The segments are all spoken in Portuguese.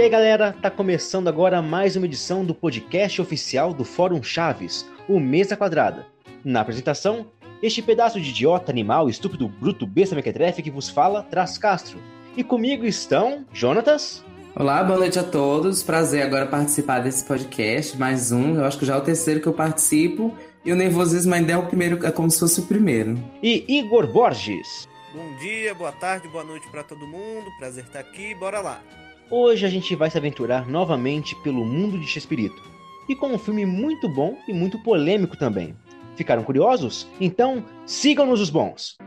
E aí galera, tá começando agora mais uma edição do podcast oficial do Fórum Chaves, o Mesa Quadrada. Na apresentação, este pedaço de idiota, animal, estúpido, bruto, besta mequetrefe que vos fala, Traz Castro. E comigo estão Jonatas. Olá, boa noite a todos. Prazer agora participar desse podcast, mais um. Eu acho que já é o terceiro que eu participo. E o nervosismo ainda é o primeiro, é como se fosse o primeiro. E Igor Borges. Bom dia, boa tarde, boa noite para todo mundo. Prazer estar aqui. Bora lá. Hoje a gente vai se aventurar novamente pelo mundo de Chespirito. E com um filme muito bom e muito polêmico também. Ficaram curiosos? Então, sigam-nos os bons!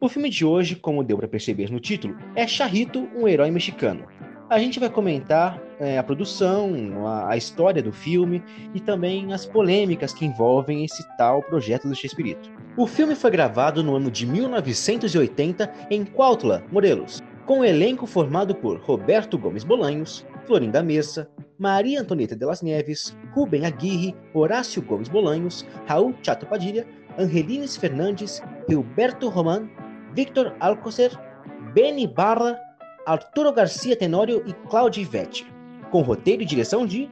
O filme de hoje, como deu para perceber no título, é Charrito, um herói mexicano. A gente vai comentar é, a produção, a, a, história do filme e também as polêmicas que envolvem esse tal projeto do Chespirito. O filme foi gravado no ano de 1980 em Cuautla, Morelos, com o elenco formado por Roberto Gomes Bolanhos, Florinda Messa, Maria Antonieta de las Neves, Rubem Aguirre, Horácio Gomes Bolanhos, Raul Chato Padilha, Angelines Fernandes, Gilberto Roman, Victor Alcocer, Beni Barra, Arturo Garcia Tenório e Cláudia Ivete, com roteiro e direção de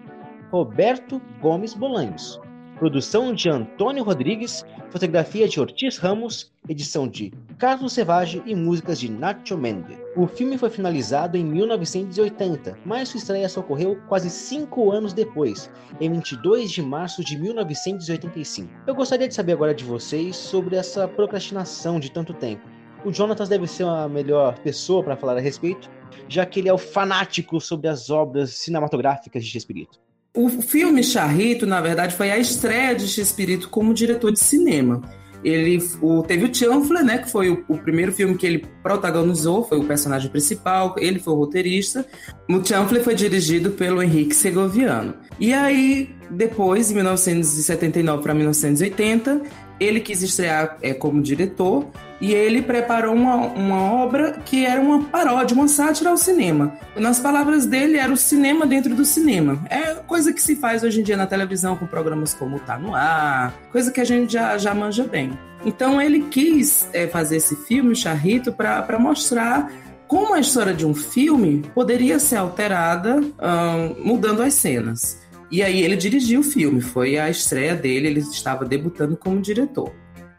Roberto Gomes Bolanhos. Produção de Antônio Rodrigues, fotografia de Ortiz Ramos, edição de Carlos Sevage e músicas de Nacho Mende. O filme foi finalizado em 1980, mas sua estreia só ocorreu quase cinco anos depois, em 22 de março de 1985. Eu gostaria de saber agora de vocês sobre essa procrastinação de tanto tempo. O Jonathan deve ser a melhor pessoa para falar a respeito, já que ele é o fanático sobre as obras cinematográficas de Chespirito. O filme Charrito, na verdade, foi a estreia de Chespirito como diretor de cinema. Ele o, teve o Chanfler, né, que foi o, o, primeiro filme que ele protagonizou, foi o personagem principal, ele foi o roteirista. O Chanfler foi dirigido pelo Henrique Segoviano. E aí, depois, em 1979 para 1980, ele quis estrear é, como diretor e ele preparou uma, uma obra que era uma paródia, uma sátira ao cinema. Nas palavras dele, era o cinema dentro do cinema. É coisa que se faz hoje em dia na televisão com programas como Tá No Ar, coisa que a gente já, já manja bem. Então ele quis é, fazer esse filme, Charrito, para mostrar como a história de um filme poderia ser alterada mudando as cenas. E aí ele dirigiu o filme, foi a estreia dele, ele estava debutando como diretor.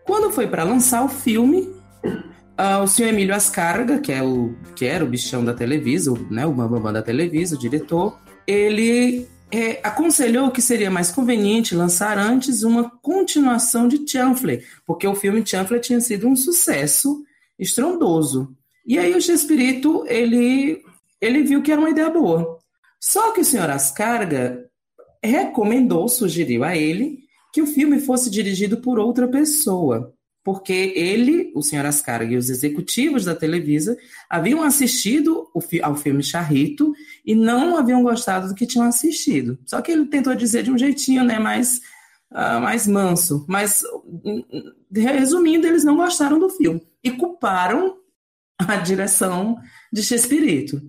Quando foi para lançar o filme, uh, o senhor Emílio Ascarga, que, é o, que era o bichão da Televisa, né, o bambam da Televisa, o diretor, ele é, aconselhou que seria mais conveniente lançar antes uma continuação de Chanfle, porque o filme Chanfle tinha sido um sucesso estrondoso. E aí o Chespirito, ele, ele viu que era uma ideia boa. Só que o senhor Ascarga recomendou, sugeriu a ele, que o filme fosse dirigido por outra pessoa, porque ele, o senhor Ascarga e os executivos da Televisa haviam assistido ao filme Charrito e não haviam gostado do que tinham assistido. Só que ele tentou dizer de um jeitinho né, mais, uh, mais manso. Mas, resumindo, eles não gostaram do filme e culparam a direção de Chespirito.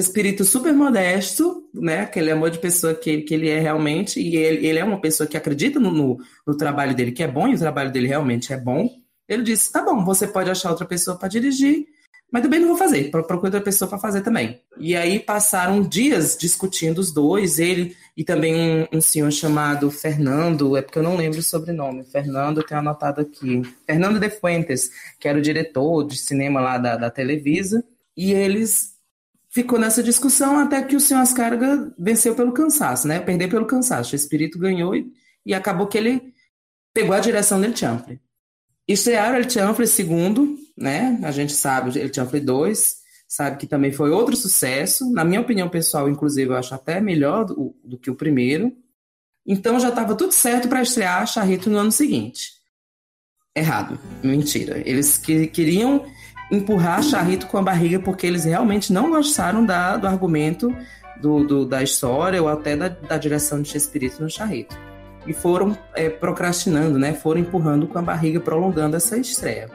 Espírito super modesto, né? Aquele amor de pessoa que, que ele é realmente, e ele, ele é uma pessoa que acredita no, no, no, trabalho dele, que é bom, e o trabalho dele realmente é bom. Ele disse: tá bom, você pode achar outra pessoa para dirigir, mas também não vou fazer, procura outra pessoa para fazer também. E aí passaram dias discutindo os dois, ele e também um, um, senhor chamado Fernando, é porque eu não lembro o sobrenome, Fernando, tenho anotado aqui, Fernando de Fuentes, que era o diretor de cinema lá da, da Televisa, e eles ficou nessa discussão até que o senhor Ascarga venceu pelo cansaço, né? Perdeu pelo cansaço. O espírito ganhou e, e acabou que ele pegou a direção del Chanfre. Estrearam El Chanfre segundo, né? A gente sabe, El Chanfre 2, sabe que também foi outro sucesso. Na minha opinião pessoal, inclusive, eu acho até melhor do, do que o primeiro. Então já estava tudo certo para estrear Charrito no ano seguinte. Errado, mentira. Eles que, queriam empurrar Charrito com a barriga porque eles realmente não gostaram da, do argumento do, do, da história ou até da, da direção de Chespirito no Charrito. E foram é, procrastinando, né? Foram empurrando com a barriga, prolongando essa estreia.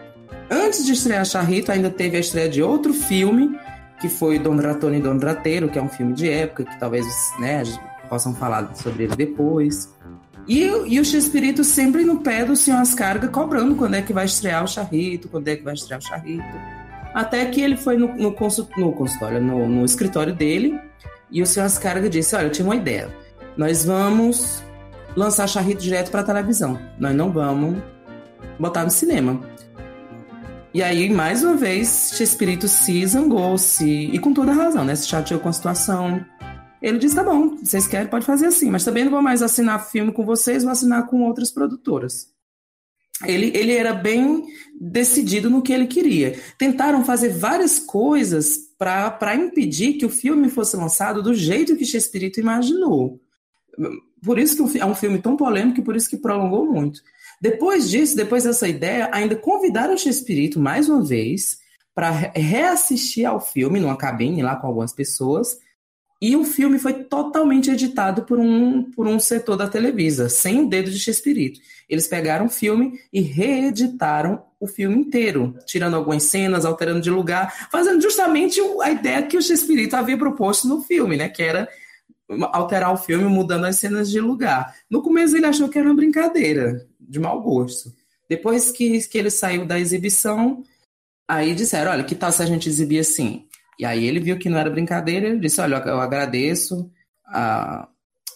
Antes de estrear Charrito, ainda teve a estreia de outro filme, que foi Don Ratone e Don Rateiro, que é um filme de época, que talvez né, possam falar sobre ele depois. E, e o X-Espírito sempre no pé do senhor Ascarga, cobrando quando é que vai estrear o Charrito, quando é que vai estrear o Charrito. Até que ele foi no, no, consult, no consultório, no, no escritório dele, e o senhor Ascarga disse: Olha, eu tinha uma ideia. Nós vamos lançar Charrito direto para televisão. Nós não vamos botar no cinema. E aí, mais uma vez, Chespirito se zangou, se... e com toda razão, né? Se chateou com a situação. Ele disse: tá bom, vocês querem, pode fazer assim, mas também não vou mais assinar filme com vocês, vou assinar com outras produtoras. Ele, ele era bem decidido no que ele queria. Tentaram fazer várias coisas para impedir que o filme fosse lançado do jeito que Chespirito imaginou. Por isso que é um filme tão polêmico e por isso que prolongou muito. Depois disso, depois dessa ideia, ainda convidaram o mais uma vez para reassistir ao filme numa cabine lá com algumas pessoas. E o filme foi totalmente editado por um, por um setor da Televisa, sem o dedo de Chespirito. Eles pegaram o filme e reeditaram o filme inteiro, tirando algumas cenas, alterando de lugar, fazendo justamente a ideia que o Chespirito havia proposto no filme, né? Que era alterar o filme mudando as cenas de lugar. No começo ele achou que era uma brincadeira, de mau gosto. Depois que, que ele saiu da exibição, aí disseram, olha, que tal se a gente exibir assim? E aí ele viu que não era brincadeira, ele disse, olha, eu agradeço a,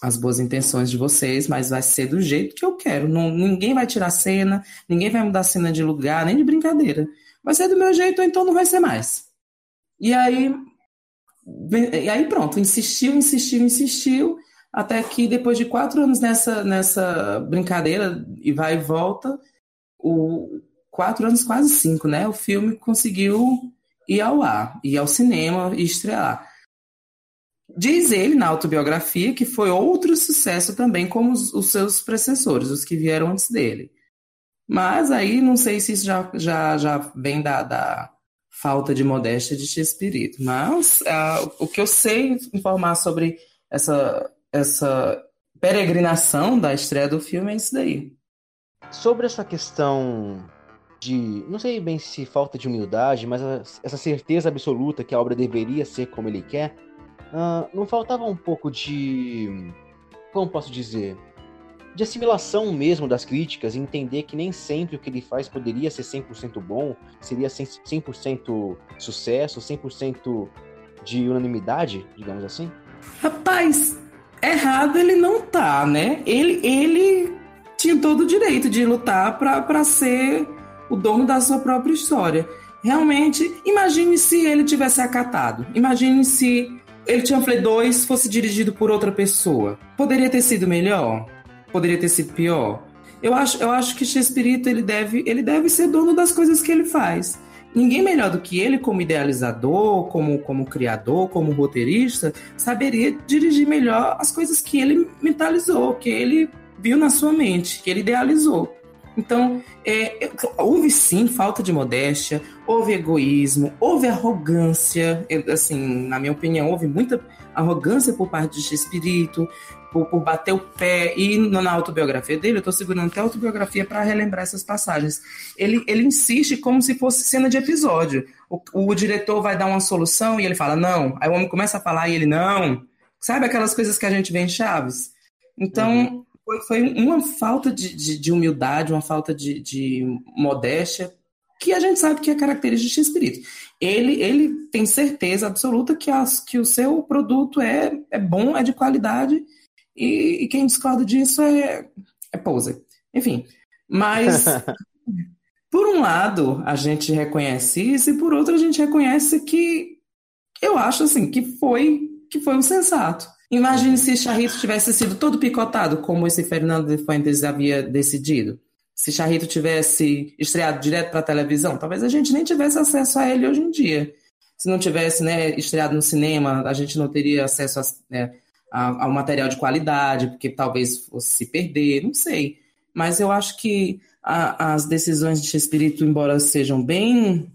as boas intenções de vocês, mas vai ser do jeito que eu quero. Não, ninguém vai tirar cena, ninguém vai mudar cena de lugar, nem de brincadeira. Vai ser do meu jeito, então não vai ser mais. E aí e aí pronto, insistiu, insistiu, insistiu, até que depois de quatro anos nessa, nessa brincadeira, e vai e volta, o, quatro anos, quase cinco, né? O filme conseguiu ir ao ar, ir ao cinema e estrear. Diz ele na autobiografia que foi outro sucesso também, como os, os seus predecessores, os que vieram antes dele. Mas aí não sei se isso já, já, já vem da, da, falta de modéstia de espírito. Mas uh, o que eu sei informar sobre essa, essa peregrinação da estreia do filme é isso daí. Sobre essa questão de, não sei bem se falta de humildade, mas essa certeza absoluta que a obra deveria ser como ele quer, uh, não faltava um pouco de, como posso dizer, de assimilação mesmo das críticas, entender que nem sempre o que ele faz poderia ser 100% bom, seria 100% sucesso, 100% de unanimidade, digamos assim? Rapaz, errado ele não tá, né? Ele, ele tinha todo o direito de lutar para ser o dono da sua própria história. Realmente, imagine se ele tivesse acatado. Imagine se ele tinha Play 2 fosse dirigido por outra pessoa. Poderia ter sido melhor? poderia ter sido pior. Eu acho, eu acho que Chespirito ele deve, ele deve ser dono das coisas que ele faz. Ninguém melhor do que ele, como idealizador, como, como criador, como roteirista, saberia dirigir melhor as coisas que ele mentalizou, que ele viu na sua mente, que ele idealizou. Então, é, houve sim falta de modéstia, houve egoísmo, houve arrogância. Assim, na minha opinião, houve muita arrogância por parte de Espírito, por, por, bater o pé. E na autobiografia dele, eu estou segurando até a autobiografia para relembrar essas passagens. Ele, ele insiste como se fosse cena de episódio. O, o diretor vai dar uma solução e ele fala, não. Aí o homem começa a falar e ele, não. Sabe aquelas coisas que a gente vê em Chaves? Então. Uhum foi, foi uma falta de, de, de, humildade, uma falta de, de modéstia, que a gente sabe que é característica de espírito. Ele, ele tem certeza absoluta que, as, que o seu produto é, é bom, é de qualidade, e, e quem discorda disso é, é poser. Enfim, mas por um lado a gente reconhece isso, e por outro a gente reconhece que eu acho assim que foi que foi um sensato. Imagine se Charrito tivesse sido todo picotado, como esse Fernando de Fuentes havia decidido. Se Charrito tivesse estreado direto para a televisão, talvez a gente nem tivesse acesso a ele hoje em dia. Se não tivesse né, estreado no cinema, a gente não teria acesso a, né, a, ao material de qualidade, porque talvez fosse se perder, não sei. Mas eu acho que a, as decisões de Espírito, embora sejam bem,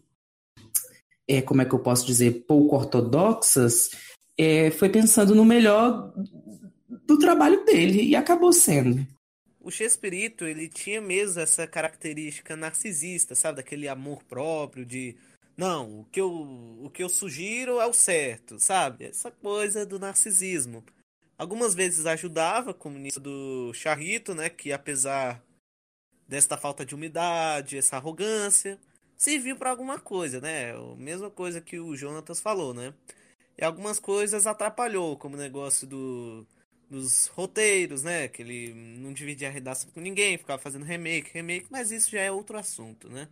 é, como é que eu posso dizer, pouco ortodoxas, é, foi pensando no melhor do trabalho dele e acabou sendo. O Chespirito, ele tinha mesmo essa característica narcisista, sabe? Daquele amor próprio de não, o que eu, o que eu sugiro é o certo, sabe? Essa coisa do narcisismo. Algumas vezes ajudava, como nisso do Charrito, né? Que apesar desta falta de umidade, essa arrogância, serviu para alguma coisa, né? A mesma coisa que o Jonatas falou, né? E algumas coisas atrapalhou, como o negócio do, dos roteiros, né? Que ele não dividia a redação com ninguém, ficava fazendo remake, remake, mas isso já é outro assunto, né?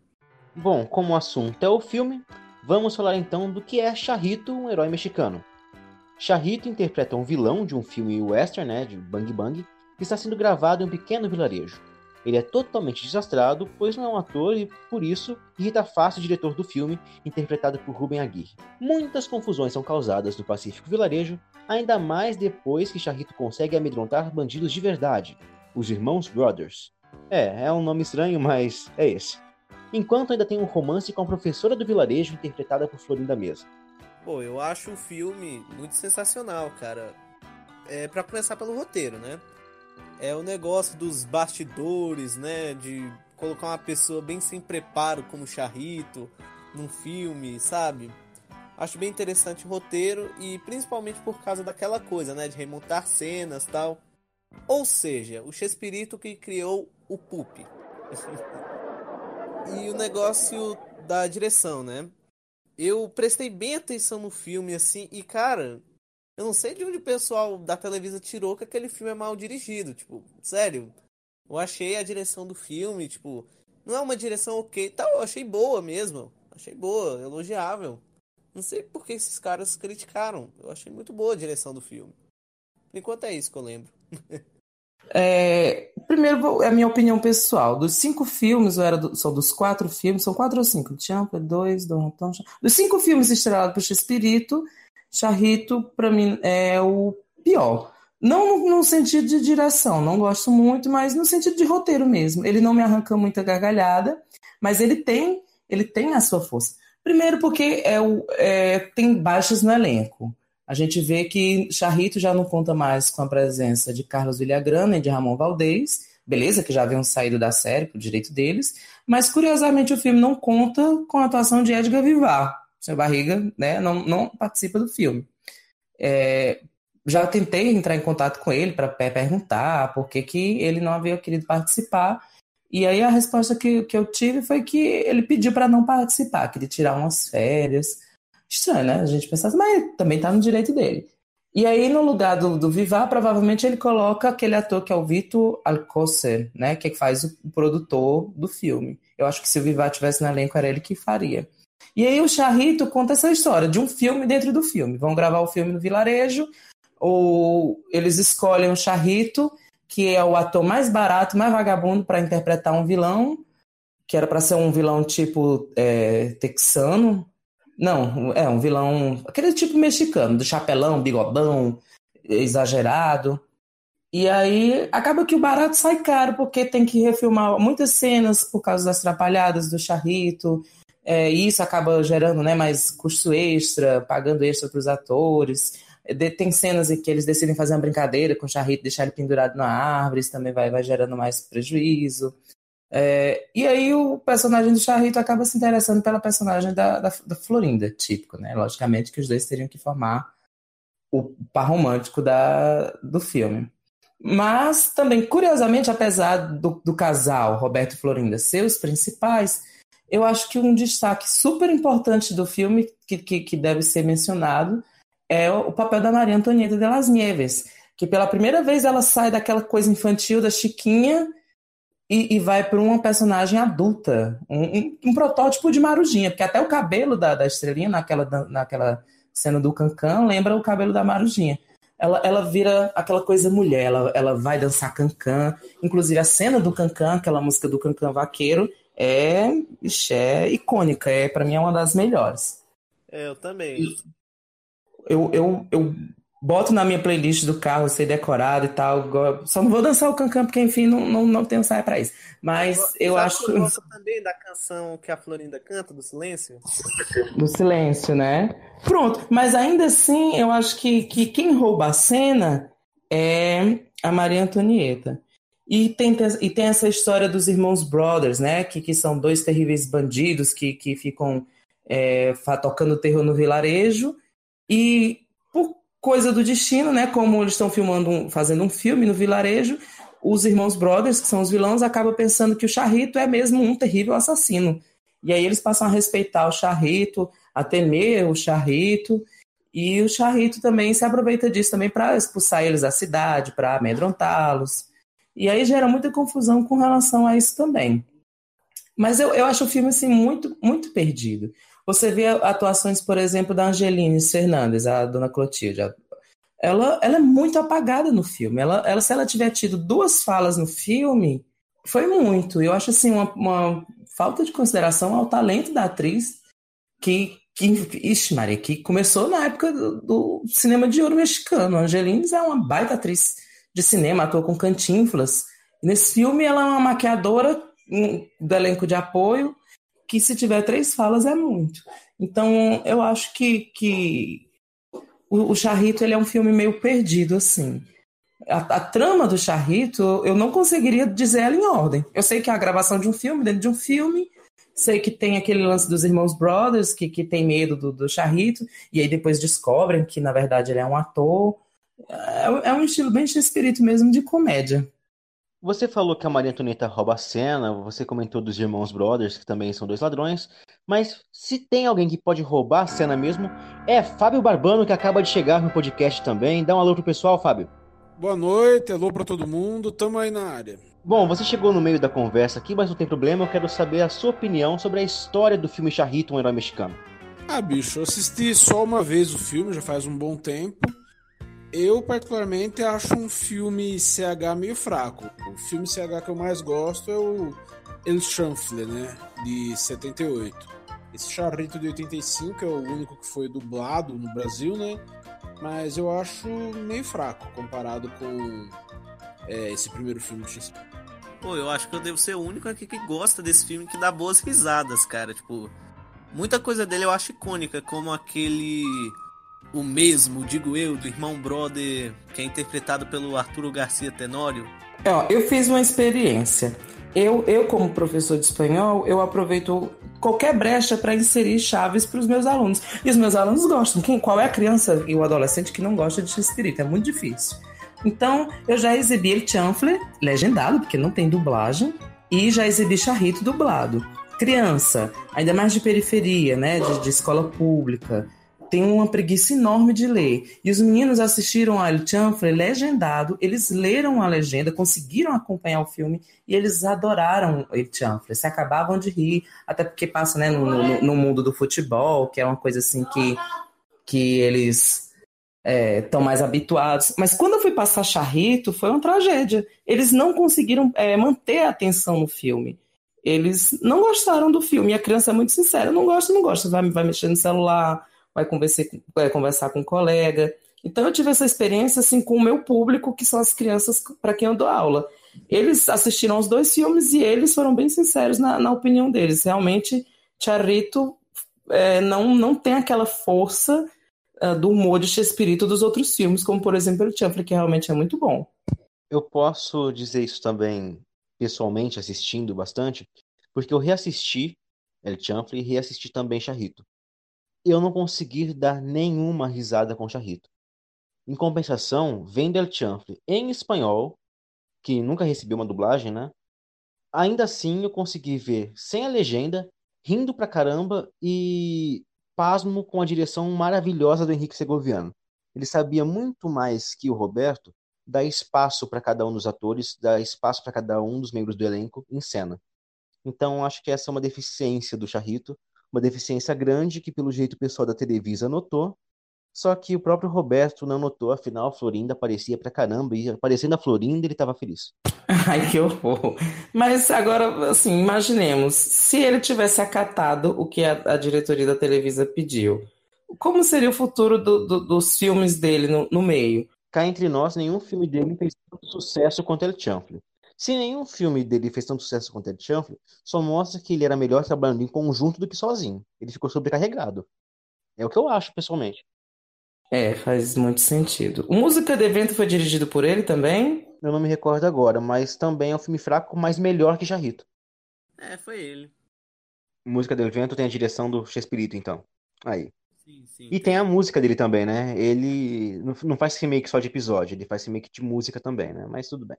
Bom, como o assunto é o filme, vamos falar então do que é Charrito, um herói mexicano. Charrito interpreta um vilão de um filme western, né, de Bang Bang, que está sendo gravado em um pequeno vilarejo. Ele é totalmente desastrado, pois não é um ator e, por isso, irrita fácil o diretor do filme, interpretado por Ruben Aguirre. Muitas confusões são causadas no Pacífico Vilarejo, ainda mais depois que Charrito consegue amedrontar bandidos de verdade, os Irmãos Brothers. É, é um nome estranho, mas é esse. Enquanto ainda tem um romance com a professora do vilarejo, interpretada por Florinda Mesa. Pô, eu acho o filme muito sensacional, cara. É para começar pelo roteiro, né? É o negócio dos bastidores, né? De colocar uma pessoa bem sem preparo como Charrito num filme, sabe? Acho bem interessante o roteiro e principalmente por causa daquela coisa, né? De remontar cenas tal. Ou seja, o Chespirito que criou o Pup. e o negócio da direção, né? Eu prestei bem atenção no filme, assim, e cara, eu não sei de onde o pessoal da televisão tirou que aquele filme é mal dirigido. Tipo, sério. Eu achei a direção do filme, tipo, não é uma direção ok. Tal, eu achei boa mesmo. Achei boa, elogiável. Não sei por que esses caras criticaram. Eu achei muito boa a direção do filme. Por enquanto é isso que eu lembro. é, primeiro, é a minha opinião pessoal. Dos cinco filmes, ou era do, só dos quatro filmes, são quatro ou cinco? Champa, dois, Dom Dos cinco filmes estrelados por Espírito, Charrito, para mim, é o pior. Não no, no, sentido de direção, não gosto muito, mas no sentido de roteiro mesmo. Ele não me arranca muita gargalhada, mas ele tem, ele tem a sua força. Primeiro porque é o, é, tem baixas no elenco. A gente vê que Charrito já não conta mais com a presença de Carlos Villagrana e de Ramon Valdez, beleza, que já haviam saído da série por direito deles, mas curiosamente o filme não conta com a atuação de Edgar Vivar, seu Barriga né, não, não participa do filme. É, já tentei entrar em contato com ele para perguntar por que, que ele não havia querido participar. E aí a resposta que, que eu tive foi que ele pediu para não participar, queria tirar umas férias. Estranho, né? A gente pensa assim, mas também está no direito dele. E aí, no lugar do, do Vivar, provavelmente ele coloca aquele ator que é o Vitor Alcocer, né? Que faz o, o produtor do filme. Eu acho que se o Vivar tivesse no elenco, era ele que faria. E aí o Charrito conta essa história de um filme dentro do filme. Vão gravar o filme no vilarejo, ou eles escolhem o Charrito, que é o ator mais barato, mais vagabundo para interpretar um vilão, que era para ser um vilão tipo é, texano. Não, é um vilão, aquele tipo mexicano, do chapelão, bigodão, exagerado. E aí acaba que o barato sai caro, porque tem que refilmar muitas cenas por causa das atrapalhadas do Charrito, é, e isso acaba gerando né, mais custo extra, pagando extra para os atores. De, tem cenas em que eles decidem fazer uma brincadeira com o Charrito, deixar ele pendurado na árvore, isso também vai, vai gerando mais prejuízo. É, e aí o personagem do Charrito acaba se interessando pela personagem da, da, da, Florinda, típico, né? Logicamente que os dois teriam que formar o par romântico da, do filme. Mas também, curiosamente, apesar do, do casal Roberto e Florinda ser os principais, eu acho que um destaque super importante do filme, que, que, que deve ser mencionado, é o, papel da Maria Antonieta de las Nieves, que pela primeira vez ela sai daquela coisa infantil da Chiquinha e, e vai para uma personagem adulta, um, um, um, protótipo de Marujinha, porque até o cabelo da, da estrelinha naquela, naquela cena do Cancan lembra o cabelo da Marujinha. Ela, ela vira aquela coisa mulher, ela, ela vai dançar Cancan, inclusive a cena do Cancan, aquela música do Cancan vaqueiro, é, é icônica, é para mim é uma das melhores. É, eu também. Eu, eu, eu boto na minha playlist do carro, sei decorado e tal. Só não vou dançar o cancan, porque enfim, não, não, não tenho saia para isso. Mas eu, eu acho. Eu gosto também da canção que a Florinda canta, do Silêncio. Do Silêncio, né? Pronto, mas ainda assim, eu acho que, que quem rouba a cena é a Maria Antonieta. E tem, e tem essa história dos irmãos Brothers, né? Que, que são dois terríveis bandidos que, que ficam é, tocando terror no vilarejo. E por coisa do destino, né? Como eles estão filmando, fazendo um filme no vilarejo, os irmãos Brothers, que são os vilões, acabam pensando que o Charrito é mesmo um terrível assassino. E aí eles passam a respeitar o charrito, a temer o charrito, e o charrito também se aproveita disso também para expulsar eles da cidade, para amedrontá-los. E aí gera muita confusão com relação a isso também. Mas eu, eu acho o filme assim muito muito perdido. Você vê atuações, por exemplo, da Angeline Fernandes, a dona Clotilde. Ela, ela é muito apagada no filme. Ela, ela, se ela tiver tido duas falas no filme, foi muito. Eu acho assim uma, uma falta de consideração ao talento da atriz que, que ixi, Maria, que começou na época do, do cinema de ouro mexicano. A Angelines é uma baita atriz de cinema, atuou com Cantinflas. Nesse filme, ela é uma maquiadora do elenco de apoio, que se tiver três falas é muito. Então, eu acho que, que o, o Charrito ele é um filme meio perdido, assim. A, a, trama do Charrito, eu não conseguiria dizer ela em ordem. Eu sei que é a gravação de um filme, dentro de um filme, sei que tem aquele lance dos irmãos Brothers, que, que tem medo do, do Charrito, e aí depois descobrem que, na verdade, ele é um ator. É, é um estilo bem de espírito mesmo de comédia. Você falou que a Maria Antonieta rouba a cena, você comentou dos irmãos Brothers, que também são dois ladrões, mas se tem alguém que pode roubar a cena mesmo, é Fábio Barbano, que acaba de chegar no podcast também. Dá um alô pro pessoal, Fábio. Boa noite, alô para todo mundo, tamo aí na área. Bom, você chegou no meio da conversa aqui, mas não tem problema, eu quero saber a sua opinião sobre a história do filme Charrito, um herói mexicano. Ah, bicho, eu assisti só uma vez o filme, já faz um bom tempo. Eu, particularmente, acho um filme CH meio fraco. O filme CH que eu mais gosto é o El Chanfle, né? De 78. Esse Charrito de 85 é o único que foi dublado no Brasil, né? Mas eu acho meio fraco comparado com é, esse primeiro filme de Shakespeare. Pô, eu acho que eu devo ser o único aqui que gosta desse filme que dá boas risadas, cara. Tipo, muita coisa dele eu acho icônica, como aquele o mesmo, digo eu, do irmão brother, que é interpretado pelo Arturo Garcia Tenório? É, ó, eu fiz uma experiência. Eu, eu, como professor de espanhol, eu aproveito qualquer brecha para inserir chaves para os meus alunos. E os meus alunos gostam. Quem, qual é a criança e o adolescente que não gosta de espírito? É muito difícil. Então, eu já exibi El Chanfle, legendado, porque não tem dublagem, e já exibi Charrito dublado. Criança, ainda mais de periferia, né, de, de escola pública, tem uma preguiça enorme de ler. E os meninos assistiram a El Chanfle legendado, eles leram a legenda, conseguiram acompanhar o filme e eles adoraram El Chanfle, se acabavam de rir, até porque passa né, no, no, no mundo do futebol, que é uma coisa assim que, que eles estão é, mais habituados. Mas quando eu fui passar Charrito, foi uma tragédia. Eles não conseguiram é, manter a atenção no filme. Eles não gostaram do filme. E a criança é muito sincera: não gosta, não gosta. Vai, vai mexer no celular, vai conversar, conversar com um colega. Então eu tive essa experiência assim com o meu público, que são as crianças para quem eu dou aula. Eles assistiram os dois filmes e eles foram bem sinceros na, na opinião deles. Realmente, Charrito é, não, não tem aquela força uh, do humor de Shakespeare dos outros filmes, como por exemplo o Champlin, que realmente é muito bom. Eu posso dizer isso também pessoalmente, assistindo bastante, porque eu reassisti El Champlin e reassisti também Charrito eu não consegui dar nenhuma risada com Charrito. Em compensação, vendo El Chanfle em espanhol, que nunca recebi uma dublagem, né? Ainda assim, eu consegui ver sem a legenda, rindo pra caramba e pasmo com a direção maravilhosa do Henrique Segoviano. Ele sabia muito mais que o Roberto dar espaço para cada um dos atores, dar espaço para cada um dos membros do elenco em cena. Então, acho que essa é uma deficiência do Charrito, uma deficiência grande que, pelo jeito, o pessoal da Televisa notou, só que o próprio Roberto não notou, afinal, a Florinda aparecia pra caramba, e aparecendo a Florinda, ele estava feliz. Ai, que horror. Mas agora, assim, imaginemos, se ele tivesse acatado o que a, a diretoria da Televisa pediu, como seria o futuro do, do, dos filmes dele no, no, meio? Cá entre nós, nenhum filme dele fez tanto sucesso quanto El Chanfle. Se nenhum filme dele fez tanto sucesso quanto Ed Chanfle, só mostra que ele era melhor trabalhando em conjunto do que sozinho. Ele ficou sobrecarregado. É o que eu acho, pessoalmente. É, faz muito sentido. O Música de Evento foi dirigido por ele também? Eu não me recordo agora, mas também é um filme fraco, mas melhor que Jarrito. É, foi ele. Música do Evento tem a direção do Chespirito, então. Aí. Sim, sim, E tem a música dele também, né? Ele não faz remake só de episódio, ele faz remake de música também, né? Mas tudo bem.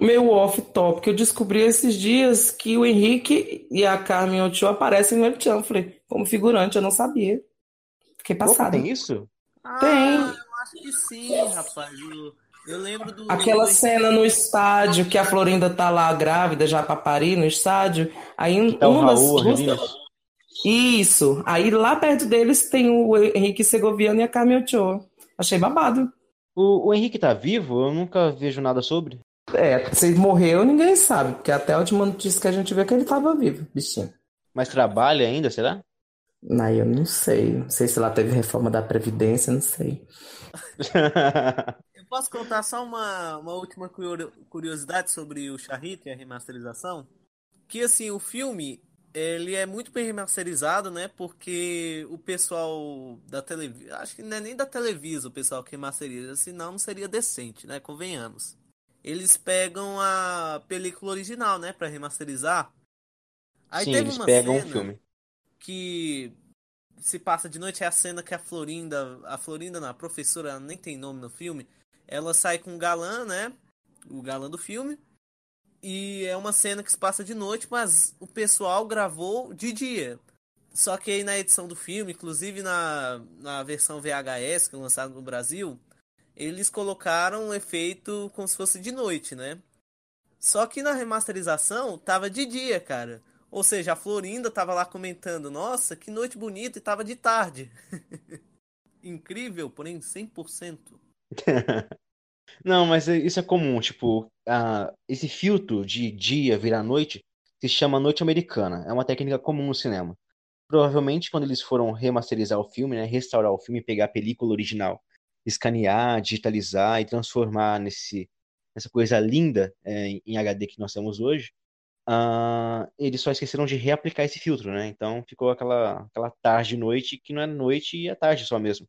Meio off-top, que eu descobri esses dias que o Henrique e a Carmen Ochoa aparecem no El Chanfle como figurante, eu não sabia. Fiquei Opa, passada. tem isso? Ah, Tem. eu acho que sim, rapaz. Eu, eu lembro do. Aquela do- cena no estádio que a Florinda tá lá grávida já pra parir no estádio. Aí um, Tá o uma das Raul, duas-. Isso. Aí lá perto deles tem o Henrique Segoviano e a Carmen Ochoa. Achei babado. O, o Henrique tá vivo? Eu nunca vejo nada sobre. É, se ele morreu, ninguém sabe, porque até a última notícia que a gente viu é que ele tava vivo, bichinho. Mas trabalha ainda, será? Aí eu não sei. Não sei se lá teve reforma da Previdência, não sei. Eu posso contar só uma, uma última curio- curiosidade sobre o Charrito e a remasterização? Que assim, o filme, ele é muito bem remasterizado, né? Porque o pessoal da Televisa, acho que não é nem da Televisa o pessoal que remasteriza, senão não seria decente, né? Convenhamos. Eles pegam a película original, né, Pra remasterizar. Aí Sim, teve eles uma pegam o cena filme. que se passa de noite é a cena que a Florinda, a Florinda não, a professora, ela nem tem nome no filme, ela sai com o galã, né? O galã do filme. E é uma cena que se passa de noite, mas o pessoal gravou de dia. Só que aí na edição do filme, inclusive na, na versão VHS que é lançada no Brasil, eles colocaram um efeito como se fosse de noite, né? Só que na remasterização tava de dia, cara. Ou seja, a Florinda tava lá comentando, nossa, que noite bonita, e tava de tarde. Incrível, porém 100%. Não, mas é- isso é comum, tipo, esse filtro de dia virar noite se chama noite americana. É uma técnica comum no cinema. Provavelmente quando eles foram remasterizar o filme, né, restaurar o filme, pegar a película original, escanear, digitalizar e transformar nesse, coisa linda é, em- HD que nós temos hoje, ah, eles só esqueceram de reaplicar esse filtro, né? Então ficou aquela, aquela tarde e noite que não é noite e é tarde só mesmo.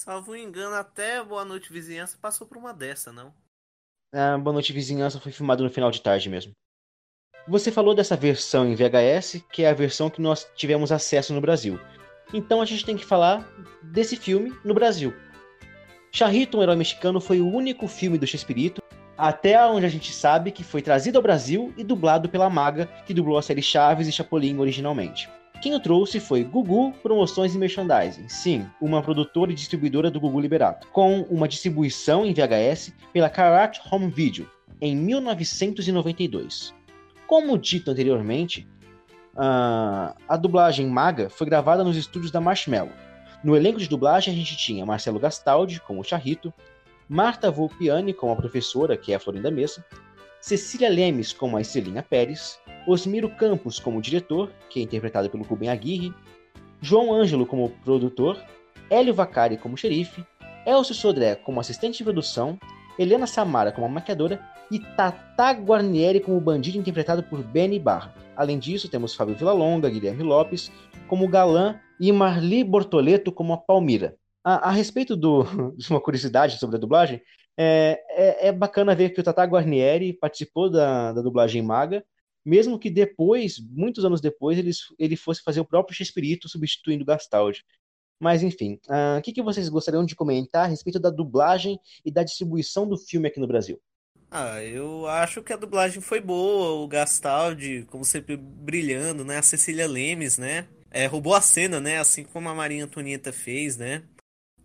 Salvo engano, até Boa Noite Vizinhança passou por uma dessa, não? A Boa Noite Vizinhança foi filmado no final de tarde mesmo. Você falou dessa versão em VHS, que é a versão que nós tivemos acesso no Brasil. Então a gente tem que falar desse filme no Brasil. Charrito, um herói mexicano, foi o único filme do Chespirito, até onde a gente sabe que foi trazido ao Brasil e dublado pela Maga, que dublou a série Chaves e Chapolin originalmente. Quem o trouxe foi Gugu Promoções e Merchandising, sim, uma produtora e distribuidora do Gugu Liberato, com uma distribuição em VHS pela Karat Home Video, em 1992. Como dito anteriormente, a dublagem Maga foi gravada nos estúdios da Marshmallow. No elenco de dublagem a gente tinha Marcelo Gastaldi como o Charrito, Marta Volpiani como a professora, que é a Florinda Mesa, Cecília Lemes como a Estelinha Pérez, Osmiro Campos como diretor, que é interpretado pelo Rubem Aguirre, João Ângelo como produtor, Hélio Vacari como xerife, Elcio Sodré como assistente de produção, Helena Samara como maquiadora e Tata Guarnieri como bandido interpretado por Benny Barra. Além disso, temos Fábio Villalonga, Guilherme Lopes como galã e Marli Bortoleto como a Palmira. A, a respeito do, de uma curiosidade sobre a dublagem, é, é, é bacana ver que o Tata Guarnieri participou da, da dublagem maga, mesmo que depois, muitos anos depois, ele, ele fosse fazer o próprio Chespirito substituindo Gastaldi. Mas enfim, ah, o que, que vocês gostariam de comentar a respeito da dublagem e da distribuição do filme aqui no Brasil? Ah, eu acho que a dublagem foi boa, o Gastaldi, como sempre, brilhando, né? A Cecília Lemes, né? É, roubou a cena, né? Assim como a Maria Antonieta fez, né?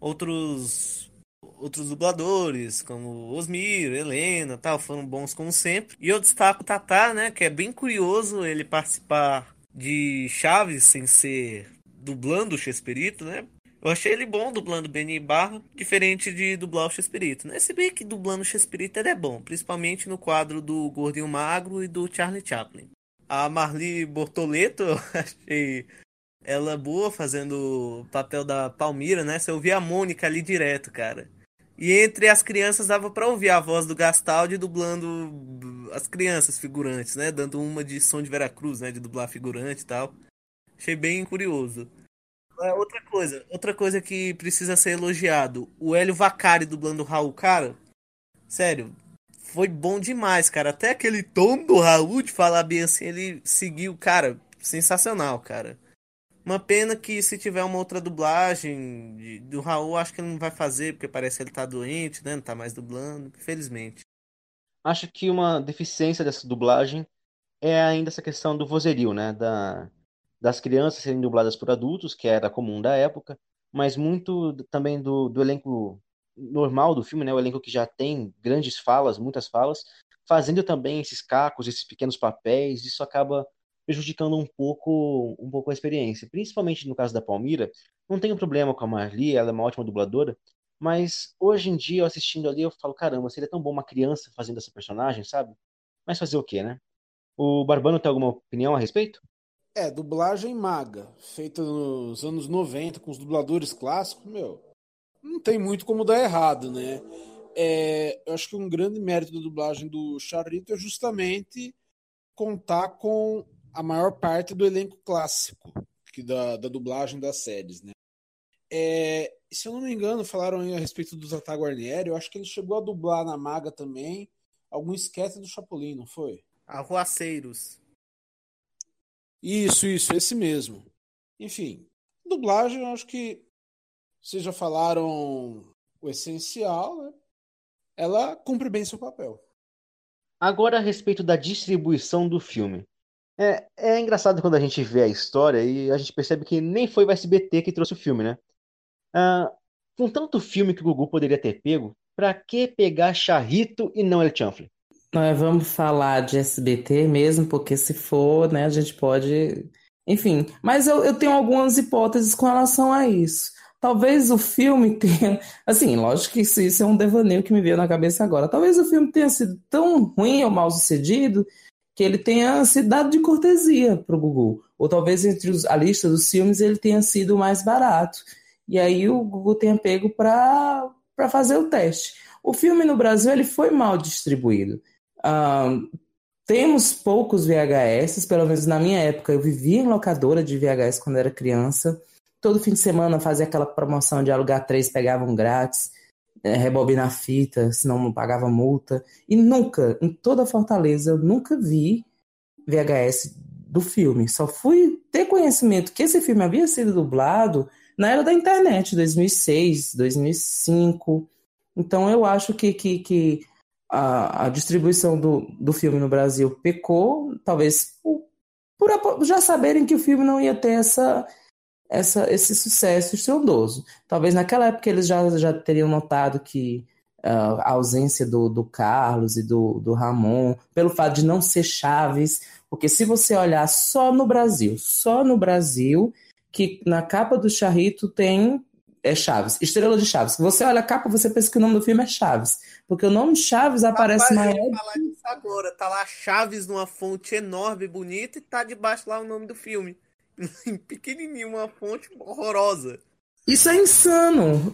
Outros outros dubladores, como Osmir, Helena, tal, foram bons como sempre. E eu destaco o Tatá, né? Que é bem curioso ele participar de Chaves sem ser dublando o Chespirito, né? Eu achei ele bom dublando Benny Barra, diferente de dublar o Chespirito, né? Se bem que dublando o Chespirito ele é bom, principalmente no quadro do Gordinho Magro e do Charlie Chaplin. A Marli Bortoleto, eu achei ela boa fazendo o papel da Palmira, né? Você ouvia a Mônica ali direto, cara. E entre as crianças dava pra ouvir a voz do Gastaldi dublando as crianças figurantes, né? Dando uma de som de Veracruz, né? De dublar figurante e tal. Achei bem curioso. É, Outra coisa, outra coisa que precisa ser elogiado. O Hélio Vacari dublando o Raul, cara. Sério, foi bom demais, cara. Até aquele tom do Raul de falar bem assim, ele seguiu, cara, sensacional, cara. Uma pena que se tiver uma outra dublagem de, do Raul, acho que ele não vai fazer, porque parece que ele tá doente, né? Não tá mais dublando, infelizmente. Acho que uma deficiência dessa dublagem é ainda essa questão do vozerio, né? Da, das crianças serem dubladas por adultos, que era comum da época, mas muito também do, do elenco normal do filme, né? O elenco que já tem grandes falas, muitas falas, fazendo também esses cacos, esses pequenos papéis, isso acaba prejudicando um pouco, um pouco a experiência. Principalmente no caso da Palmira, não tenho problema com a Marli, ela é uma ótima dubladora, mas hoje em dia, assistindo ali, eu falo, caramba, seria tão bom uma criança fazendo essa personagem, sabe? Mas fazer o quê, né? O Barbano tem alguma opinião a respeito? É, dublagem maga, feita nos anos 90 com os dubladores clássicos, meu, não tem muito como dar errado, né? É, eu acho que um grande mérito da dublagem do Charito é justamente contar com a maior parte do elenco clássico que da, da dublagem das séries, né? É, se eu não me engano, falaram aí a respeito do Tata Guarnieri, eu acho que ele chegou a dublar na Maga também algum esquete do Chapolin, não foi? Arruaceiros. Isso, isso, esse mesmo. Enfim, dublagem, eu acho que vocês já falaram o essencial, né? Ela cumpre bem seu papel. Agora a respeito da distribuição do filme. É, é engraçado quando a gente vê a história e a gente percebe que nem foi o SBT que trouxe o filme, né? Ah, com tanto filme que o Gugu poderia ter pego, pra que pegar Charrito e não El Chanfle? Nós vamos falar de SBT mesmo, porque se for, né, a gente pode. Enfim, mas eu, eu tenho algumas hipóteses com relação a isso. Talvez o filme tenha. Assim, lógico que isso, isso é um devaneio que me veio na cabeça agora. Talvez o filme tenha sido tão ruim ou mal sucedido que ele tenha sido dado de cortesia para o Google. Ou talvez entre os, a lista dos filmes ele tenha sido mais barato. E aí o Google tenha pego para fazer o teste. O filme no Brasil ele foi mal distribuído. Uh, temos poucos VHS, pelo menos na minha época. Eu vivia em locadora de VHS quando era criança. Todo fim de semana fazia aquela promoção de alugar três, pegavam grátis, rebobinar fita, senão não pagava multa. E nunca, em toda Fortaleza, eu nunca vi VHS do filme. Só fui ter conhecimento que esse filme havia sido dublado na era da internet, 2006, 2005. Então eu acho que, que, que a, a distribuição do, do filme no Brasil pecou, talvez por, por já saberem que o filme não ia ter essa, essa, esse sucesso estrondoso. Talvez naquela época eles já, já teriam notado que uh, a ausência do, do Carlos e do, do Ramon, pelo fato de não ser Chaves, porque se você olhar só no Brasil, só no Brasil, que na capa do Charrito tem é Chaves, Estrela de Chaves. Você olha a capa, você pensa que o nome do filme é Chaves, porque o nome Chaves aparece Rapaz, maior. falar disso agora, tá lá Chaves numa fonte enorme, bonita, e tá debaixo lá o nome do filme. Pequenininho, uma fonte horrorosa. Isso é insano.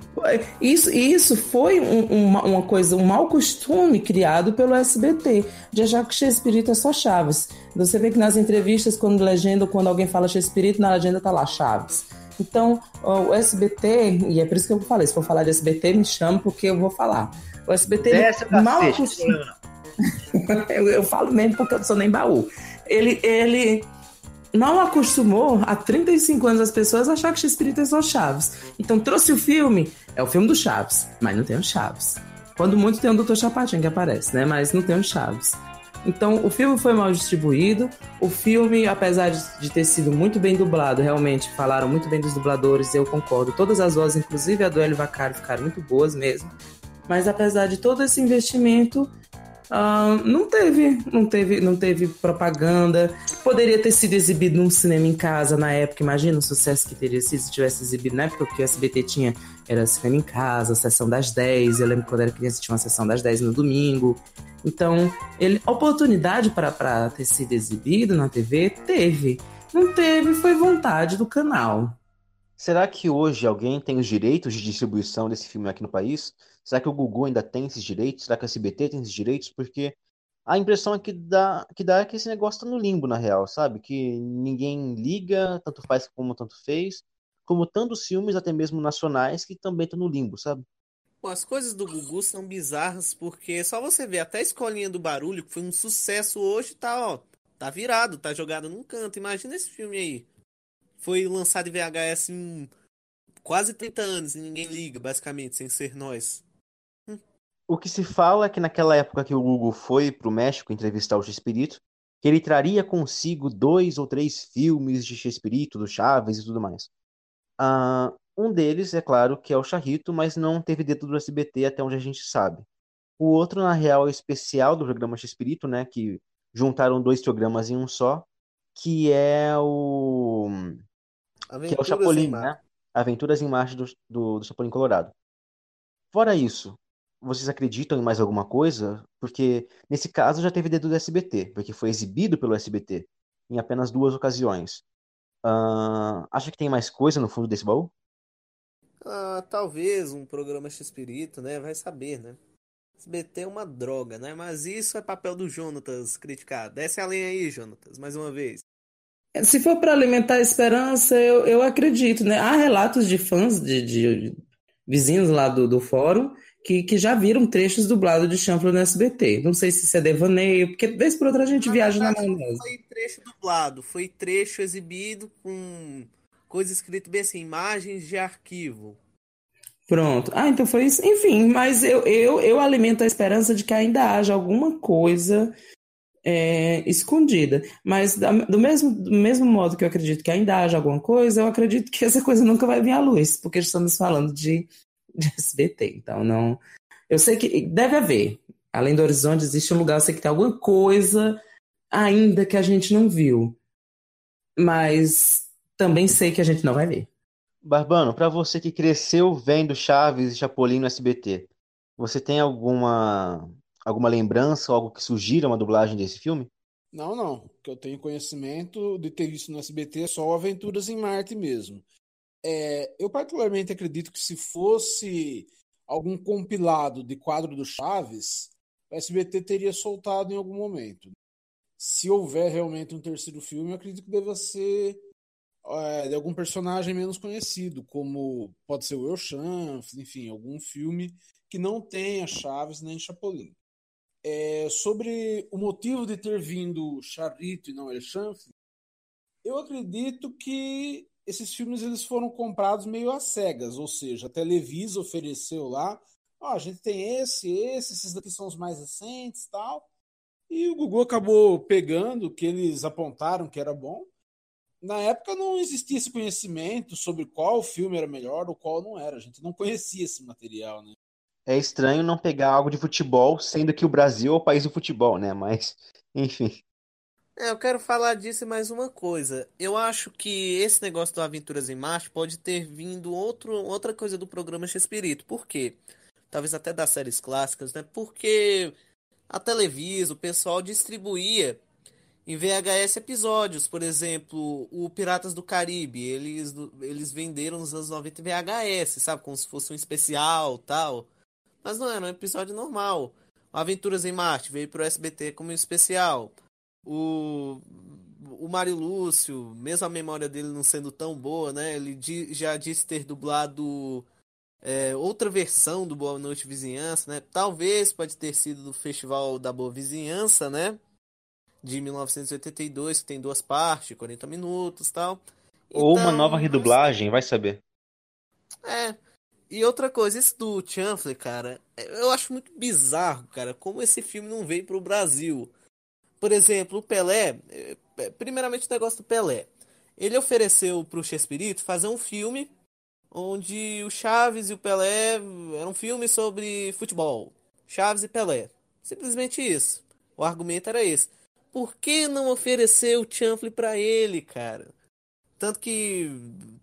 Isso, isso foi um, uma, uma, coisa, um mau costume criado pelo SBT, de achar que Shakespeare é só Chaves. Você vê que nas entrevistas, quando legenda, quando alguém fala Shakespeare, na legenda tá lá Chaves. Então, o SBT, e é por isso que eu falei, se for falar de SBT, me chama porque eu vou falar. O SBT ele mal acostuma... eu, eu falo mesmo porque eu não sou nem baú. Ele, ele não acostumou há 35 anos as pessoas a achar que Shakespeare é só Chaves. Então trouxe o filme, é o filme do Chaves, mas não tem o Chaves. Quando muito tem o Dr. Chapatin que aparece, né? Mas não tem o Chaves. Então, o filme foi mal distribuído. O filme, apesar de ter sido muito bem dublado, realmente falaram muito bem dos dubladores, eu concordo. Todas as vozes, inclusive a do Hélio Vacari, ficaram muito boas mesmo. Mas apesar de todo esse investimento, Uh, não teve, não teve, não teve propaganda. Poderia ter sido exibido num cinema em casa na época. Imagina o sucesso que teria sido se tivesse exibido na época, porque o SBT tinha era cinema em casa, sessão das 10. Eu lembro quando era criança tinha uma sessão das 10 no domingo. Então, ele oportunidade para ter sido exibido na TV teve. Não teve, foi vontade do canal. Será que hoje alguém tem os direitos de distribuição desse filme aqui no país? Será que o Gugu ainda tem esses direitos? Será que a SBT tem esses direitos? Porque a impressão é que dá, que dá é que esse negócio tá no limbo, na real, sabe? Que ninguém liga, tanto faz como tanto fez, como tantos filmes, até mesmo nacionais, que também estão no limbo, sabe? as coisas do Gugu são bizarras porque só você vê até a escolinha do barulho, que foi um sucesso hoje, tá, ó, tá virado, tá jogado num canto. Imagina esse filme aí. foi lançado em VHS em quase 30 anos e ninguém liga, basicamente, sem ser nós. O que se fala é que naquela época que o Google foi pro México entrevistar o Chespirito, que ele traria consigo dois ou três filmes de Chespirito, do Chaves e tudo mais. Uh, um deles, é claro, que é o Charrito, mas não teve dedo do SBT até onde a gente sabe. O outro, na real, é o especial do programa Chespirito, né, que juntaram dois programas em um só, que é o Aventuras que é o Chapolin, né? Aventuras em Marcha do, do, do Chapolin Colorado. Fora isso, vocês acreditam em mais alguma coisa? Porque nesse caso já teve dedo do SBT, porque foi exibido pelo SBT em apenas duas ocasiões. Uh, acha que tem mais coisa no fundo desse baú? Ah, talvez um programa X-Espírito, né? Vai saber, né? SBT é uma droga, né? Mas isso é papel do Jonatas criticar. Desce a linha aí, Jonatas, mais uma vez. Se for para alimentar a esperança, eu, eu acredito, né? Há relatos de fãs, de, de vizinhos lá do, do fórum, que, que já viram trechos dublados de Chanfle no SBT. Não sei se isso é devaneio, porque vez por outra a gente na viaja verdade, na maionese. Foi trecho dublado, foi trecho exibido com coisa escrita bem assim, imagens de arquivo. Pronto. Ah, então foi isso. Enfim, mas eu, eu, eu alimento a esperança de que ainda haja alguma coisa é, escondida. Mas do mesmo, do mesmo modo que eu acredito que ainda haja alguma coisa, eu acredito que essa coisa nunca vai vir à luz, porque estamos falando de de SBT. Então, não. Eu sei que deve haver. Além do horizonte, existe um lugar, eu sei que tem alguma coisa ainda que a gente não viu. Mas também sei que a gente não vai ver. Barbano, para você que cresceu vendo Chaves e Chapolin no SBT, você tem alguma alguma lembrança, algo que sugira uma dublagem desse filme? Não, não. Que eu tenho conhecimento de ter visto no SBT é só Aventuras em Marte mesmo. É, eu particularmente acredito que se fosse algum compilado de quadro do Chaves, o SBT teria soltado em algum momento. Se houver realmente um terceiro filme, eu acredito que deva ser é, de algum personagem menos conhecido, como pode ser o El enfim, algum filme que não tenha Chaves nem Chapolin. É, sobre o motivo de ter vindo Charito e não El Chanf, eu acredito que esses filmes eles foram comprados meio às cegas, ou seja, a Televisa ofereceu lá, ó, a gente tem esse, esse, esses daqui são os mais recentes, tal. E o Google acabou pegando o que eles apontaram que era bom. Na época não existia esse conhecimento sobre qual filme era melhor ou qual não era. A gente não conhecia esse material, né? É estranho não pegar algo de futebol, sendo que o Brasil é o país do futebol, né? Mas, enfim. É, eu quero falar disso mais uma coisa. Eu acho que esse negócio do Aventuras em Marte pode ter vindo outro, outra coisa do programa X-Espírito. Por quê? Talvez até das séries clássicas, né? Porque a Televisa, o pessoal distribuía em VHS episódios. Por exemplo, o Piratas do Caribe. Eles, eles venderam nos anos 90 em VHS, sabe? Como se fosse um especial tal. Mas não era um episódio normal. Aventuras em Marte veio pro SBT como um especial. O, o Mário Lúcio, mesmo a memória dele não sendo tão boa, né? Ele já disse ter dublado é, outra versão do Boa Noite Vizinhança, né? Talvez pode ter sido do Festival da Boa Vizinhança, né? De 1982, que tem duas partes, 40 minutos tal. Ou então, uma nova redublagem, vai saber. É. E outra coisa, esse do Chanfley, cara, eu acho muito bizarro, cara, como esse filme não veio pro Brasil. Por exemplo, o Pelé, eh, eh, primeiramente o negócio do Pelé. Ele ofereceu para o Chespirito fazer um filme onde o Chaves e o Pelé era um filme sobre futebol. Chaves e Pelé. Simplesmente isso. O argumento era esse. Por que não oferecer o chanfle para ele, cara? Tanto que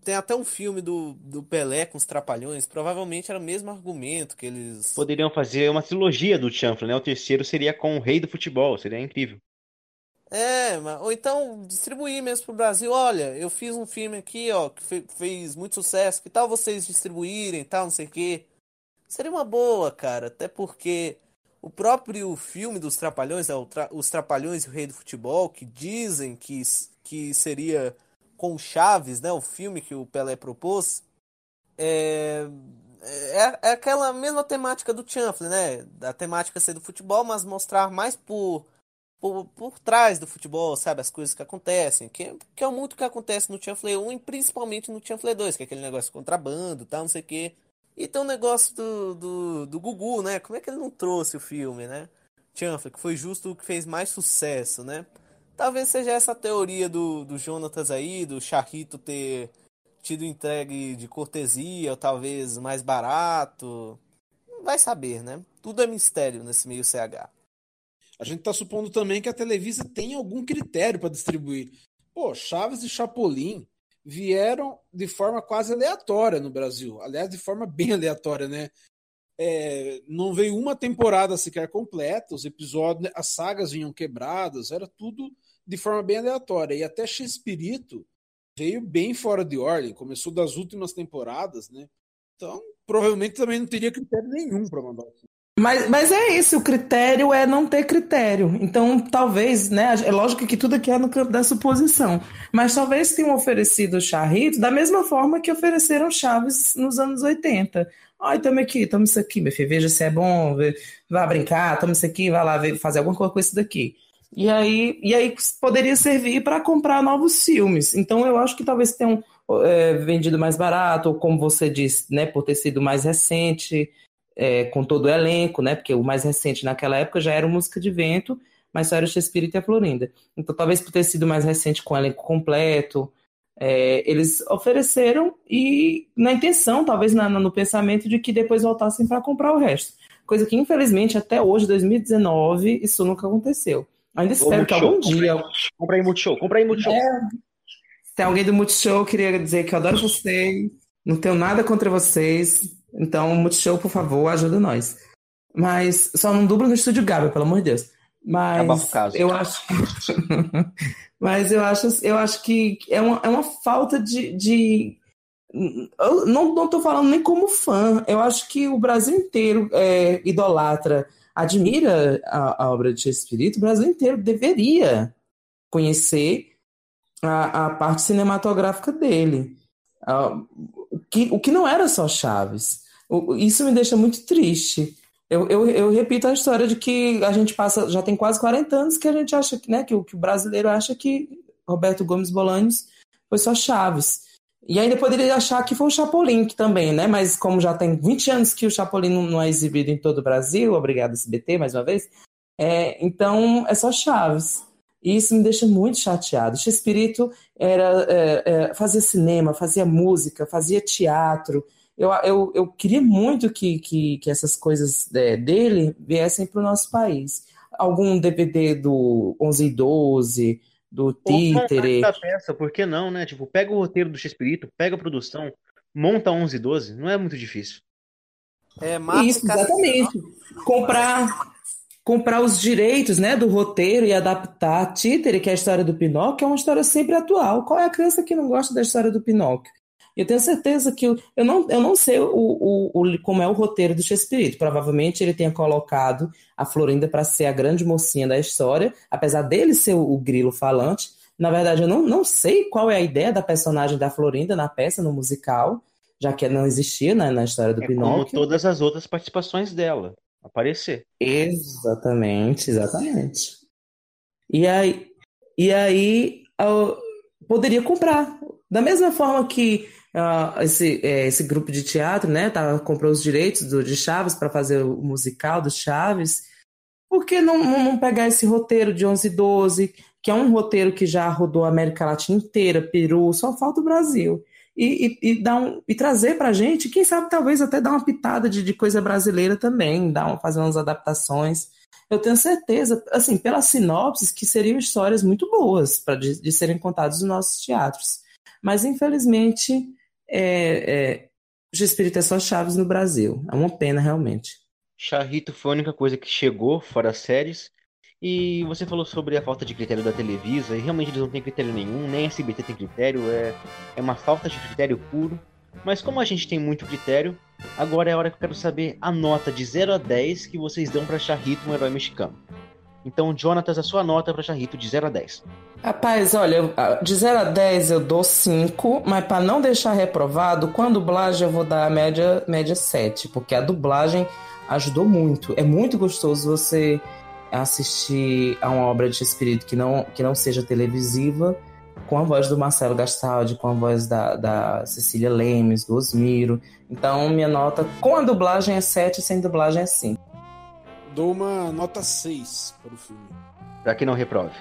tem até um filme do, do Pelé com os Trapalhões, provavelmente era o mesmo argumento que eles. Poderiam fazer uma trilogia do Chanfle, né? O terceiro seria com o Rei do Futebol, seria incrível. É, ou então distribuir mesmo pro Brasil. Olha, eu fiz um filme aqui, ó, que fez muito sucesso. Que tal vocês distribuírem, tal, não sei o quê. Seria uma boa, cara. Até porque o próprio filme dos Trapalhões, é Os Trapalhões e o Rei do Futebol, que dizem que, que seria com Chaves, né? O filme que o Pelé propôs. É, é, é aquela mesma temática do Chanfle, né? A temática ser do futebol, mas mostrar mais por por, por trás do futebol, sabe? As coisas que acontecem. Que, que é muito que acontece no Chanfle 1 e principalmente no Chanfle 2, que é aquele negócio de contrabando tal, não sei o quê. E tem o um negócio do, do, do Gugu, né? Como é que ele não trouxe o filme, né? Chanfle, que foi justo o que fez mais sucesso, né? Talvez seja essa teoria do, do Jonatas aí, do Charrito ter tido entregue de cortesia, ou talvez mais barato. Vai saber, né? Tudo é mistério nesse meio CH. A gente tá supondo também que a Televisa tem algum critério para distribuir. Pô, Chaves e Chapolin vieram de forma quase aleatória no Brasil. Aliás, de forma bem aleatória, né? É, não veio uma temporada sequer completa, os episódios, as sagas vinham quebradas, era tudo de forma bem aleatória. E até X-Espírito veio bem fora de ordem, começou das últimas temporadas, né? Então, provavelmente também não teria critério nenhum para mandar assim. Mas, mas é isso, o critério é não ter critério. Então, talvez, né? É lógico que tudo aqui é no campo da suposição. Mas talvez tenham oferecido o da mesma forma que ofereceram chaves nos anos 80. Ai, toma aqui, toma isso aqui, meu filho, veja se é bom, vá brincar, toma isso aqui, vai lá fazer alguma coisa com isso daqui. E aí, e aí poderia servir para comprar novos filmes. Então eu acho que talvez tenham é, vendido mais barato, ou como você disse, né, por ter sido mais recente, é, com todo o elenco, né? Porque o mais recente naquela época já era música de vento, mas só era o Shakespeare e a Florinda. Então talvez por ter sido mais recente com o elenco completo, é, eles ofereceram e na intenção, talvez na, no pensamento de que depois voltassem para comprar o resto. Coisa que, infelizmente, até hoje, 2019, isso nunca aconteceu. Ainda espero que algum dia. Compra aí Multishow, compra aí Multishow. É, tem alguém do Multishow, queria dizer que eu adoro vocês, não tenho nada contra vocês. Então, Multishow, por favor, ajuda nós. Mas só não dubla no estúdio Gabi, pelo amor de Deus. Mas caso. eu acho. Mas eu acho, eu acho que é uma, é uma falta de. de... Eu não estou falando nem como fã. Eu acho que o Brasil inteiro é, idolatra admira a, a obra de Shakespeare, o Brasil inteiro deveria conhecer a, a parte cinematográfica dele. Uh, o, que, o que não era só Chaves. O, isso me deixa muito triste. Eu, eu, eu, repito a história de que a gente passa, já tem quase 40 anos que a gente acha né, que, que o brasileiro acha que Roberto Gomes Bolanhos foi só Chaves. E ainda poderia achar que foi o Chapolin que também, né? Mas como já tem 20 anos que o Chapolin não, é exibido em todo o Brasil, obrigado SBT mais uma vez, é, então é só Chaves. E isso me deixa muito chateado. O Espírito era, é, é, fazia cinema, fazia música, fazia teatro. Eu, eu, eu queria muito que, que, que essas coisas é, dele viessem para o nosso país. Algum DVD do 11 e 12, do títere. da peça, por que não, né? Tipo, pega o roteiro do X-Espírito, pega a produção, monta 11 e 12, não é muito difícil. É, Isso, exatamente. Comprar comprar os direitos né, do roteiro e adaptar Títere, que é a história do Pinóquio, é uma história sempre atual. Qual é a criança que não gosta da história do Pinóquio? Eu tenho certeza que eu, não, eu não sei o, o, o, como é o roteiro do Shakespeare. Provavelmente ele tenha colocado a Florinda para ser a grande mocinha da história, apesar dele ser o, o, grilo falante. Na verdade, eu não, não sei qual é a ideia da personagem da Florinda na peça, no musical, já que não existia né, na história do é Pinóquio. Como todas as outras participações dela, aparecer. Exatamente, exatamente. E aí, e aí eu poderia comprar. Da mesma forma que uh, esse, é, esse grupo de teatro, né, tá, comprou os direitos do, de Chaves para fazer o musical do Chaves. Por que não, não, pegar esse roteiro de 11 e 12, que é um roteiro que já rodou a América Latina inteira, Peru, só falta o Brasil. E, e, e, um, e trazer para a gente, quem sabe talvez até dar uma pitada de, de coisa brasileira também, dar um, fazer umas adaptações. Eu tenho certeza, assim, pelas sinopses, que seriam histórias muito boas para de, de serem contadas nos nossos teatros. Mas, infelizmente, é, é, o Espírito é só Chaves no Brasil. É uma pena, realmente. Charrito foi a única coisa que chegou fora as séries. E você falou sobre a falta de critério da Televisa, e realmente eles não têm critério nenhum, nem a SBT tem critério, é, é uma falta de critério puro. Mas como a gente tem muito critério, agora é a hora que eu quero saber a nota de 0 a 10 que vocês dão para Charrito, um herói mexicano. Então, Jonatas, a sua nota para Charrito de 0 a 10. Rapaz, olha, de 0 a 10 eu dou 5, mas para não deixar reprovado, com a dublagem eu vou dar a média, média 7, porque a dublagem ajudou muito. É muito gostoso você assistir a uma obra de espírito que não, que não seja televisiva, com a voz do Marcelo Gastaldi, com a voz da, da Cecília Lemes, do Osmiro. Então, minha nota com a dublagem é 7, sem dublagem é 5. Dou uma nota 6 para o filme. Para que não reprove.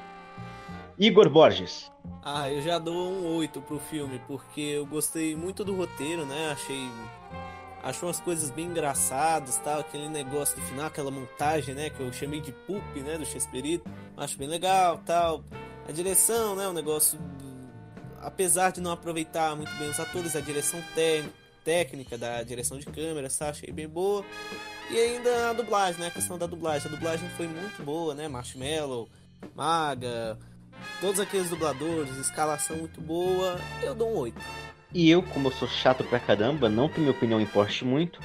Igor Borges. Ah, eu já dou um 8 pro filme, porque eu gostei muito do roteiro, né? Achei. Achou umas coisas bem engraçadas, tal, aquele negócio do final, aquela montagem, né, que eu chamei de poop, né, do Shakespeare. Acho bem legal, tal. A direção, né, o negócio apesar de não aproveitar muito bem os atores, a direção técnica da direção de câmera, tá? achei bem boa. E ainda a dublagem, né? A questão da dublagem. A dublagem foi muito boa, né? Marshmallow, Maga, todos aqueles dubladores, escalação muito boa. Eu dou um 8. E eu, como eu sou chato pra caramba, não que minha opinião importe muito,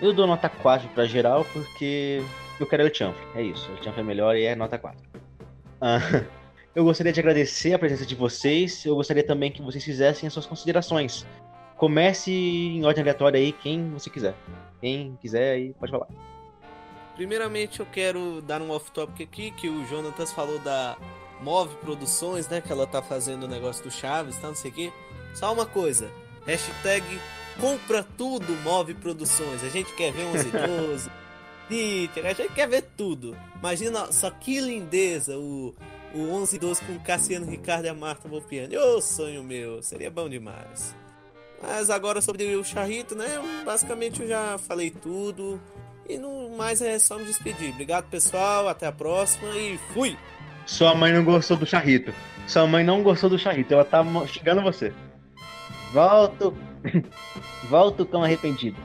eu dou nota 4 pra geral, porque eu quero o Chanfle. É isso, o Chanfle é melhor e é nota 4. Ah, eu gostaria de agradecer a presença de vocês. Eu gostaria também que vocês fizessem as suas considerações. Comece em ordem aleatória aí, quem você quiser. Quem quiser aí, pode falar. Primeiramente, eu quero dar um off-topic aqui, que o Jonatas falou da Move Produções, né? Que ela tá fazendo o negócio do Chaves, tá? Não sei o quê. Só uma coisa. Hashtag compra tudo Move Produções. A gente quer ver 11 12. a gente quer ver tudo. Imagina só que lindeza o o 11 12 com Cassiano Ricardo e a Marta Volpiani. Ô, sonho meu, seria bom demais. Mas agora sobre o Charrito, né? Basicamente eu já falei tudo. E no mais é só me despedir. Obrigado, pessoal. Até a próxima e fui! Sua mãe não gostou do Charrito. Sua mãe não gostou do Charrito. Ela tá xingando você. Volto. Volto tão arrependido.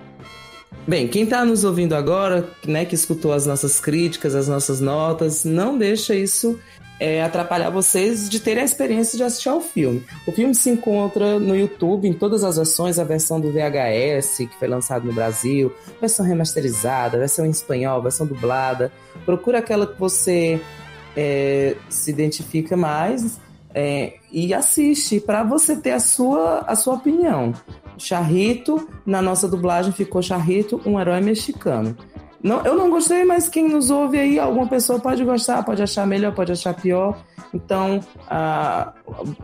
Bem, quem está nos ouvindo agora, né, que escutou as nossas críticas, as nossas notas, não deixa isso é, atrapalhar vocês de terem a experiência de assistir ao filme. O filme se encontra no YouTube em todas as versões, a versão do VHS, que foi lançado no Brasil, versão remasterizada, versão em espanhol, versão dublada. Procura aquela que você é, se identifica mais é, e assiste para você ter a sua, a sua opinião. Charrito, na nossa dublagem ficou Charrito, um herói mexicano. Não, eu não gostei, mas quem nos ouve aí, alguma pessoa pode gostar, pode achar melhor, pode achar pior. Então, ah,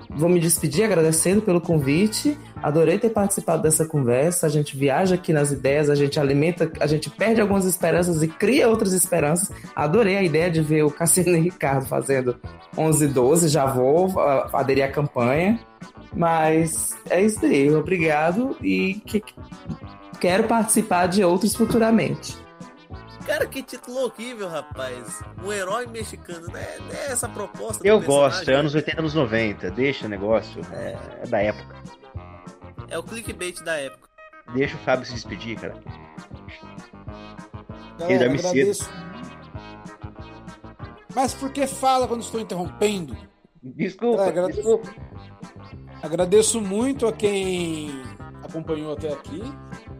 vou me despedir agradecendo pelo convite. Adorei ter participado dessa conversa. A gente viaja aqui nas ideias, a gente alimenta, a gente perde algumas esperanças e cria outras esperanças. Adorei a ideia de ver o Cassino e Ricardo fazendo 11 12. Já vou uh, aderir à campanha. Mas é isso aí. Obrigado e que, quero participar de outros futuramente. Cara, que título horrível, rapaz. Um herói mexicano, né? É essa proposta. Eu gosto, é anos 80, anos 90. Deixa o negócio. É, é da época. É o clickbait da época. Deixa o Fábio se despedir, cara. Galera, Ele dorme agradeço. cedo. Mas por que fala quando estou interrompendo? Desculpa, é, agradeço, desculpa. Agradeço muito a quem acompanhou até aqui,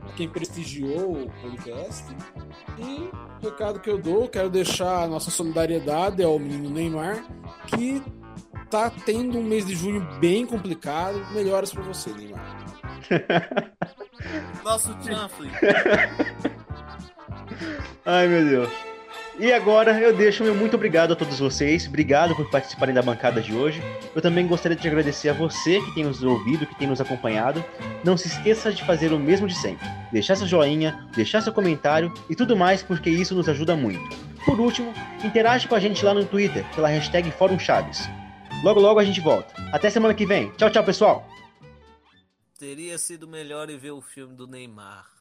a quem prestigiou o podcast. E o recado que eu dou, quero deixar a nossa solidariedade ao menino Neymar, que tá tendo um mês de junho bem complicado. Melhoras para você, Neymar. Nosso chanfle. Ai, meu Deus. E agora eu deixo meu muito obrigado a todos vocês. Obrigado por participarem da bancada de hoje. Eu também gostaria de agradecer a você que tem nos ouvido, que tem nos acompanhado. Não se esqueça de fazer o mesmo de sempre. Deixar seu joinha, deixar seu comentário e tudo mais, porque isso nos ajuda muito. Por último, interage com a gente lá no Twitter, pela hashtag Fórum Chaves. Logo logo a gente volta. Até semana que vem. Tchau, tchau, pessoal! Teria sido melhor ver o filme do Neymar.